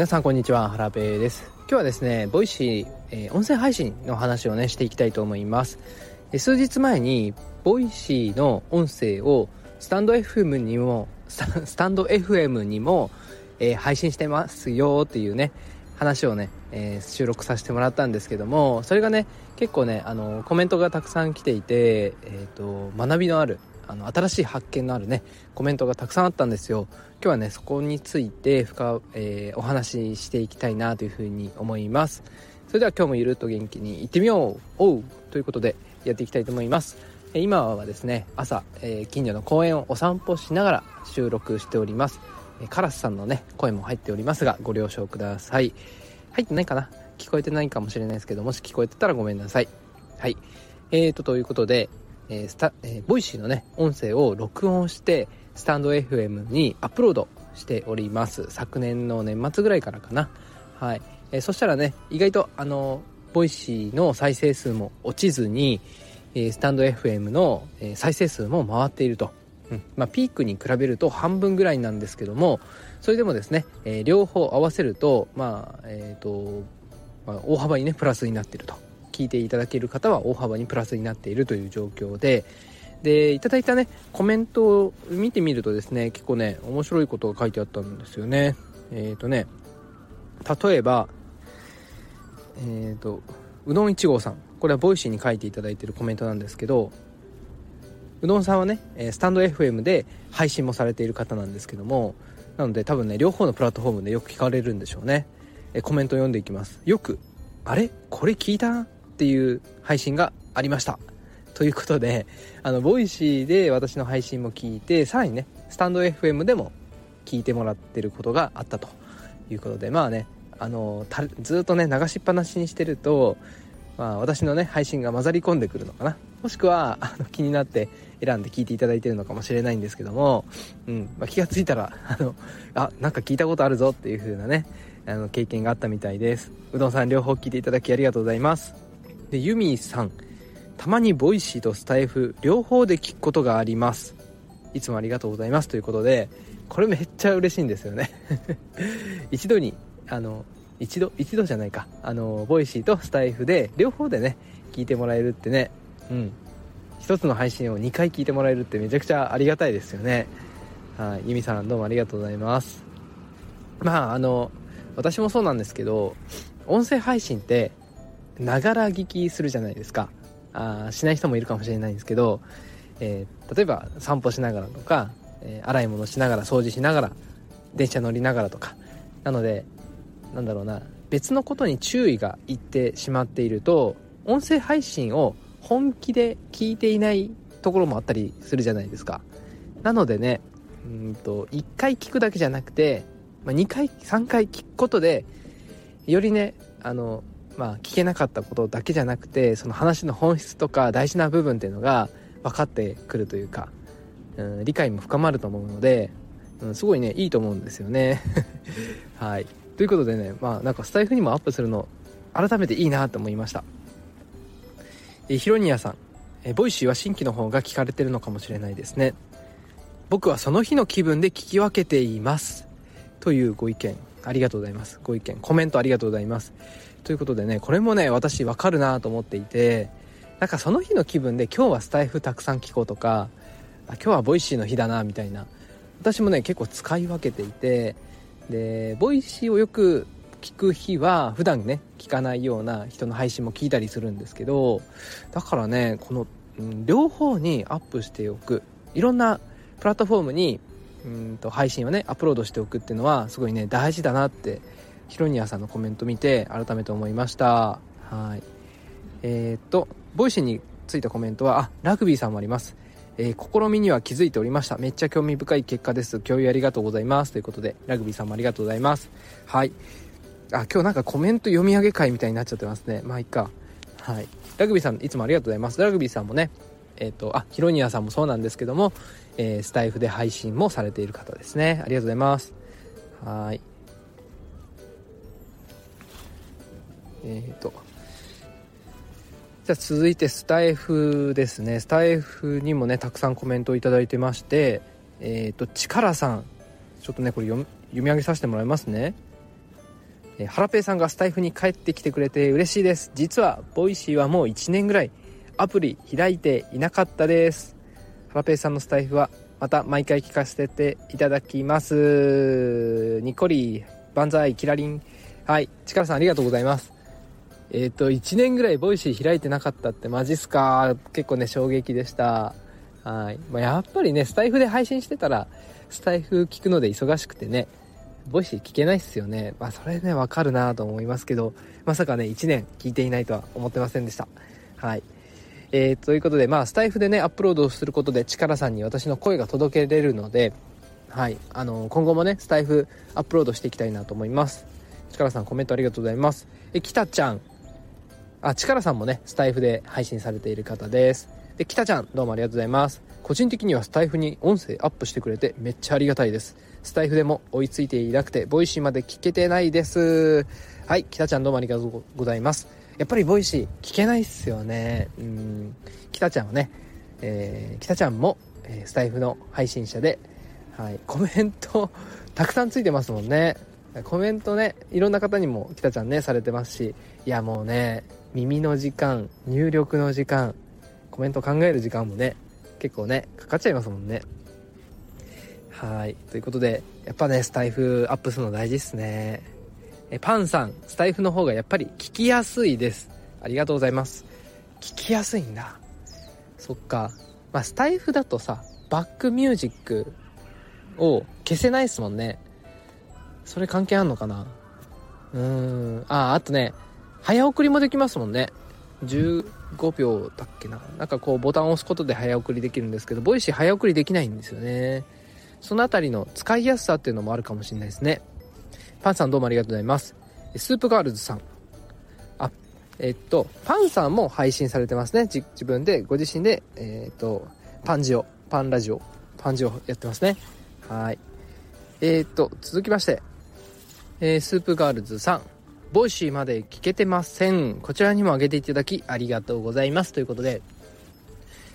皆さんこんにちは原部です。今日はですね Voicy、えー、音声配信の話をねしていきたいと思います、数日前に Voicy の音声をスタンド FM にもスタンド FM にも、えー、配信してますよっていうね話をね、え収録させてもらったんですけどもそれがね結構ねあのコメントがたくさん来ていて、えーと学びのあるあの新しい発見のあるねコメントがたくさんあったんですよ。今日はねそこについて深、えー、お話ししていきたいなというふうに思います。それでは今日もゆるっと元気にいってみよう。おうということでやっていきたいと思います。今はですね朝、えー、近所の公園をお散歩しながら収録しております。カラスさんのね声も入っておりますがご了承ください。入ってないかな？聞こえてないかもしれないですけどもし聞こえてたらごめんなさい。はい。えーとということでえー、スタ、えー、 Voicy のね、音声を録音して、スタンド FM にアップロードしております。昨年の年末ぐらいからかな。はい。えー、そしたらね、意外と、あの、 Voicy の再生数も落ちずに、えー、スタンド FM の、えー、再生数も回っていると。うん。まあ、ピークに比べると半分ぐらいなんですけども、それでもですね、えー、両方合わせると、まあ、えっ、と、まあ、大幅にね、プラスになっていると。聞いていただける方は大幅にプラスになっているという状況ででいただいたねコメントを見てみるとですね結構ね面白いことが書いてあったんですよね。えっ、ー、とね例えばえっ、ー、とうどん1号さん。これは Voicy に書いていただいているコメントなんですけどうどんさんはねスタンド FM で配信もされている方なんですけどもなので多分ね両方のプラットフォームでよく聞かれるんでしょうね。コメント読んでいきます。よくあれ？これ聞いた？っていう配信がありました。ということで、あの、 Voicy で私の配信も聞いて、さらにね、スタンド FM でも聞いてもらってることがあったということで、まあね、あの、ずっとね、流しっぱなしにしてると、まあ私のね、配信が混ざり込んでくるのかな。もしくは、あの、気になって選んで聞いていただいてるのかもしれないんですけども、うん、まあ、気がついたら、あの、あ、なんか聞いたことあるぞっていう風なね、あの、経験があったみたいです。うどんさん両方聞いていただきありがとうございます。でユミさんたまに Voicy とスタエフ両方で聞くことがあります。いつもありがとうございます。ということでこれめっちゃ嬉しいんですよね。一度にあの一度一度じゃないか。あの Voicy とスタエフで両方でね聞いてもらえるってね。うん。一つの配信を2回聞いてもらえるってめちゃくちゃありがたいですよね。はい。ユミさんどうもありがとうございます。まああの私もそうなんですけど音声配信ってながら聞きするじゃないですか。あしない人もいるかもしれないんですけど、えー、例えば散歩しながらとか、えー、洗い物しながら掃除しながら電車乗りながらとか。なのでなんだろうな別のことに注意がいってしまっていると音声配信を本気で聞いていないところもあったりするじゃないですか。なのでねうんと1回聞くだけじゃなくて、まあ、2回3回聞くことでよりねあのまあ、聞けなかったことだけじゃなくてその話の本質とか大事な部分っていうのが分かってくるというか、うん、理解も深まると思うので、うん、すごいねいいと思うんですよね。はいということでねまあなんかスタイフにもアップするの改めていいなと思いました。えヒロニアさんえボイシーは新規の方が聞かれてるのかもしれないですね。僕はその日の気分で聞き分けていますというご意見ありがとうございますご意見コメントありがとうございますということでねこれもね私わかるなと思っていてなんかその日の気分で今日はスタイフたくさん聞こうとか今日はボイシーの日だなみたいな私もね結構使い分けていてでボイシーをよく聞く日は普段ね聞かないような人の配信も聞いたりするんですけどだからねこの、うん、両方にアップしておくいろんなプラットフォームにうんと配信をねアップロードしておくっていうのはすごいね大事だなってヒロニアさんのコメント見て改めて思いました。はい。えー、っとボイシーについたコメントはあラグビーさんもあります。えー、試みには気づいておりました。めっちゃ興味深い結果です。共有ありがとうございます。ということでラグビーさんもありがとうございます。はい。あ今日なんかコメント読み上げ会みたいになっちゃってますね。まあいっか。はい。ラグビーさんいつもありがとうございます。ラグビーさんもねえっ、ー、とあヒロニアさんもそうなんですけども、えー、スタイフで配信もされている方ですね。ありがとうございます。はい。えっ、ー、と。じゃあ続いてスタイフですね。スタイフにもねたくさんコメントを頂いてましてえっ、ー、とチカラさん。ちょっとねこれ読み上げさせてもらいますね。え、ハラペイさんがスタイフに帰ってきてくれて嬉しいです。実はボイシーはもう1年ぐらいアプリ開いていなかったです。ハラペイさんのスタイフはまた毎回聞かせていただきます。ニコリ万歳キラリン。はい。力さんありがとうございます。えっ、ー、と1年ぐらいボイシー開いてなかったってマジっすか？結構ね衝撃でした。はい、まあ、やっぱりねスタイフで配信してたらスタイフ聞くので忙しくてねボイシー聞けないっすよね。まあそれねわかるなと思いますけどまさかね1年聞いていないとは思ってませんでした。はい。えー、ということでまあスタイフでねアップロードをすることで力さんに私の声が届けれるのではい。あの今後もねスタイフアップロードしていきたいなと思います。力さんコメントありがとうございます。えきたちゃん。あ力さんもねスタイフで配信されている方です。できたちゃんどうもありがとうございます。個人的にはスタイフに音声アップしてくれてめっちゃありがたいです。スタイフでも追いついていなくてボイシーまで聞けてないです。はいきたちゃんどうもありがとうございます。やっぱりボイシー聞けないっすよね。うん。きたちゃんはねえー、きたちゃんも、えー、スタイフの配信者で、はい、コメント たくさんついてますもんね。コメントねいろんな方にもきたちゃんねされてますし。いやもうね耳の時間入力の時間コメント考える時間もね結構ねかかっちゃいますもんね。はい。ということでやっぱねスタイフアップするの大事っすね。えパンさんスタイフの方がやっぱり聞きやすいです。ありがとうございます。聞きやすいんだ。そっか。まあスタイフだとさバックミュージックを消せないっすもんね。それ関係あんのかな？うーん。ああとね早送りもできますもんね。15秒だっけな。なんかこうボタンを押すことで早送りできるんですけどボイシー早送りできないんですよね。そのあたりの使いやすさっていうのもあるかもしれないですね。パンさんどうもありがとうございます。スープガールズさん。あえっとパンさんも配信されてますね。自分でご自身でえっとパンジオパンラジオパンジオやってますね。はい。えー、っと続きまして。えー、スープガールズさん。ボイシーまで聞けてません。こちらにも上げていただきありがとうございます。ということで、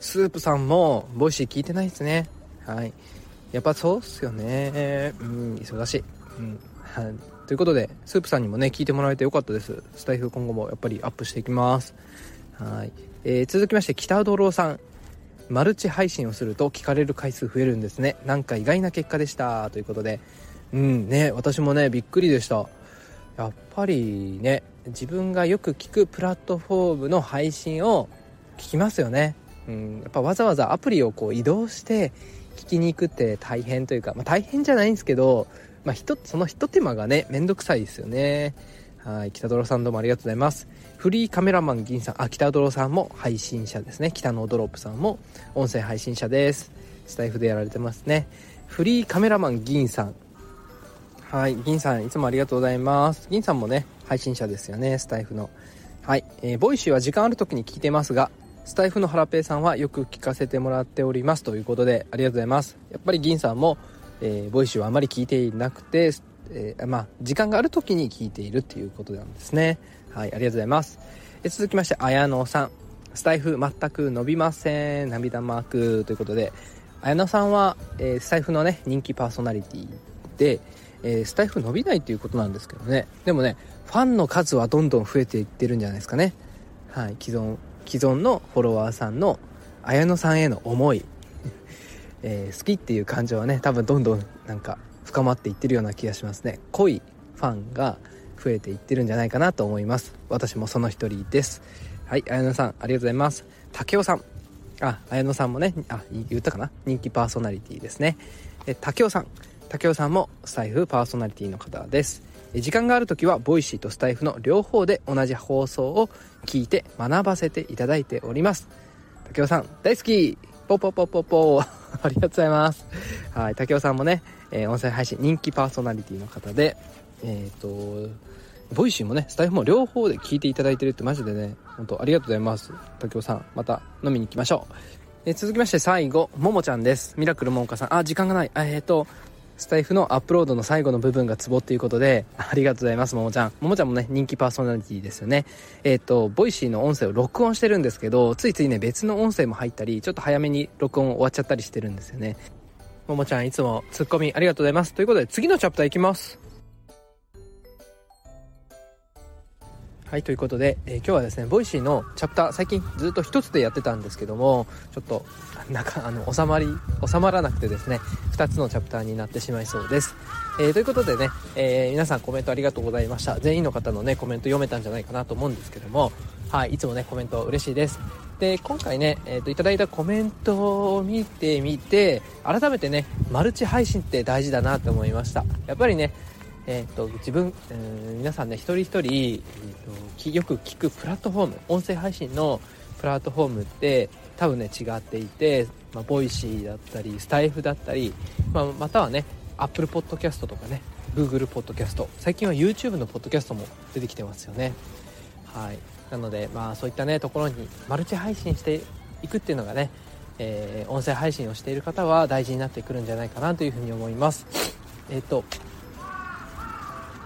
スープさんもボイシー聞いてないですね。はい。やっぱそうっすよね。うん、忙しい。うん。はい。ということで、スープさんにもね、聞いてもらえてよかったです。スタイフ今後もやっぱりアップしていきます。はい。えー、続きまして、北ドローさん。マルチ配信をすると聞かれる回数増えるんですね。なんか意外な結果でした。ということで、うんね、私もね、びっくりでした。やっぱりね自分がよく聞くプラットフォームの配信を聞きますよね、うん、やっぱわざわざアプリをこう移動して聞きに行くって大変というか、まあ、大変じゃないんですけど、まあ、そのひと手間がねめんどくさいですよね。はい北泥さんどうもありがとうございます。フリーカメラマン銀さんあ北泥さんも配信者ですね。北のドロップさんも音声配信者です。スタイフでやられてますね。フリーカメラマン銀さんはい、銀さんいつもありがとうございます。銀さんもね、配信者ですよね、スタイフの。はい、えー、ボイシーは時間ある時に聞いてますが、スタイフのハラペイさんはよく聞かせてもらっておりますということで、ありがとうございます。やっぱり銀さんも、えー、ボイシーはあまり聞いていなくて、えー、まあ、時間がある時に聞いているっていうことなんですね。はい、ありがとうございます。え続きまして、綾野さん。スタイフ全く伸びません。涙マークということで、綾野さんは、えスタイフのね、人気パーソナリティで、えー、スタイフ伸びないっていうことなんですけどね。でもねファンの数はどんどん増えていってるんじゃないですかね。はい既存既存のフォロワーさんの綾野さんへの思い、えー、好きっていう感情はね多分どんどんなんか深まっていってるような気がしますね。濃いファンが増えていってるんじゃないかなと思います。私もその一人です。はい綾野さんありがとうございます。竹雄さん。あ綾野さんもねあ言ったかな？人気パーソナリティですね。え竹雄さん。竹雄さんもスタイフパーソナリティの方です時間がある時はボイシーとスタイフの両方で同じ放送を聞いて学ばせていただいております竹雄さん大好きポポポポポ ありがとうございますはい竹雄さんもね、えー、音声配信人気パーソナリティの方でえっ、ー、とボイシーもね、スタイフも両方で聞いていただいてるってマジでね、本当ありがとうございます。竹雄さん、また飲みに行きましょう。え続きまして最後、ももちゃんです。ミラクルももかさん。あ、時間がない。えっ、ー、と、スタイフのアップロードの最後の部分がツボっていうことで、ありがとうございます、ももちゃん。ももちゃんもね、人気パーソナリティですよね。えっ、ー、と、ボイシーの音声を録音してるんですけど、ついついね、別の音声も入ったり、ちょっと早めに録音終わっちゃったりしてるんですよね。ももちゃん、いつもツッコミありがとうございます。ということで、次のチャプターいきます。はいということで、えー、今日はですねボイシーのチャプター最近ずっと1つでやってたんですけどもちょっとなんかあの収まり収まらなくてですね2つのチャプターになってしまいそうです、えー、ということでね、えー、皆さんコメントありがとうございました。全員の方のねコメント読めたんじゃないかなと思うんですけどもはいいつもねコメント嬉しいです。で今回ね、えーと、いただいたコメントを見てみて改めてねマルチ配信って大事だなと思いました。やっぱりねえーと、自分、えー、皆さんね一人一人、えーと、よく聞くプラットフォーム音声配信のプラットフォームって多分ね違っていて、まあ、ボイシーだったりスタイフだったり、まあ、またはね Apple Podcast とかね Google Podcast 最近は YouTube のポッドキャストも出てきてますよね。はい。なのでまあそういったねところにマルチ配信していくっていうのがね、えー、音声配信をしている方は大事になってくるんじゃないかなというふうに思います。えっ、ー、と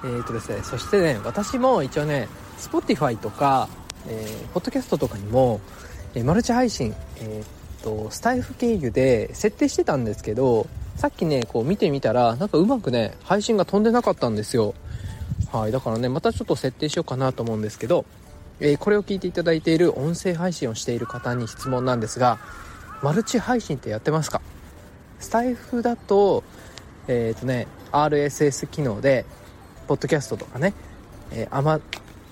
えーとですね、そしてね私も一応ね Spotify とか、えー、ポッドキャストとかにも、えー、マルチ配信、えーと、スタイフ経由で設定してたんですけどさっきねこう見てみたらなんかうまくね配信が飛んでなかったんですよ。はいだからねまたちょっと設定しようかなと思うんですけど、えー、これを聞いていただいている音声配信をしている方に質問なんですがマルチ配信ってやってますか？スタイフだとえっ、ー、とね RSS 機能でポッドキャストとかね、えー、アマ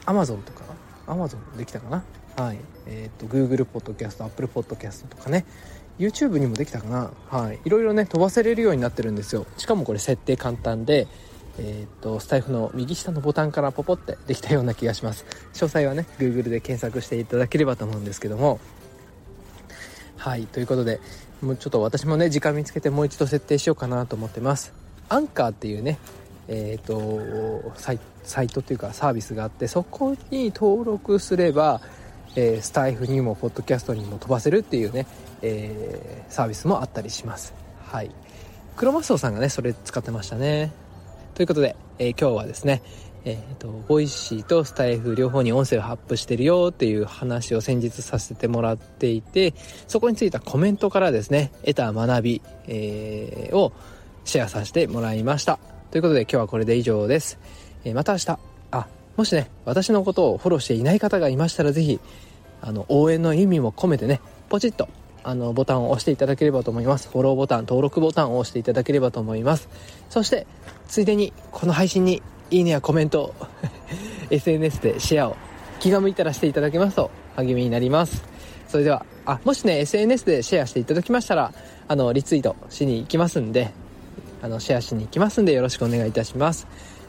アマゾンとか？アマゾンできたかな？はい。えっ、ー、と Google ポッドキャスト Apple ポッドキャストとかね。YouTube にもできたかな？はい。いろいろね飛ばせれるようになってるんですよ。しかもこれ設定簡単でえーと、スタイフの右下のボタンからポポってできたような気がします。詳細はね Google で検索していただければと思うんですけども。はい。ということでもうちょっと私もね時間見つけてもう一度設定しようかなと思ってます。アンカーっていうねえーと、サイサイトっていうかサービスがあってそこに登録すれば、えー、スタエフにもポッドキャストにも飛ばせるっていうね、えー、サービスもあったりします。はい。クロマスオさんがねそれ使ってましたね。ということで、えー、今日はですねえーと、 Voicy とスタエフ両方に音声をアップしてるよっていう話を先日させてもらっていてそこについたコメントからですね得た学び、えー、をシェアさせてもらいました。ということで今日はこれで以上です。え、また明日、あ、もしね、私のことをフォローしていない方がいましたらぜひ、あの、応援の意味も込めてね、ポチッと、あの、ボタンを押していただければと思います。フォローボタン、登録ボタンを押していただければと思います。そして、ついでに、この配信に、いいねやコメント、SNS でシェアを気が向いたらしていただけますと励みになります。それでは、あ、もしね、SNS でシェアしていただきましたら、あの、リツイートしに行きますんで、あのシェアしに行きますんでよろしくお願いいたします。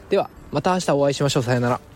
ではまた明日お会いしましょう。さようなら。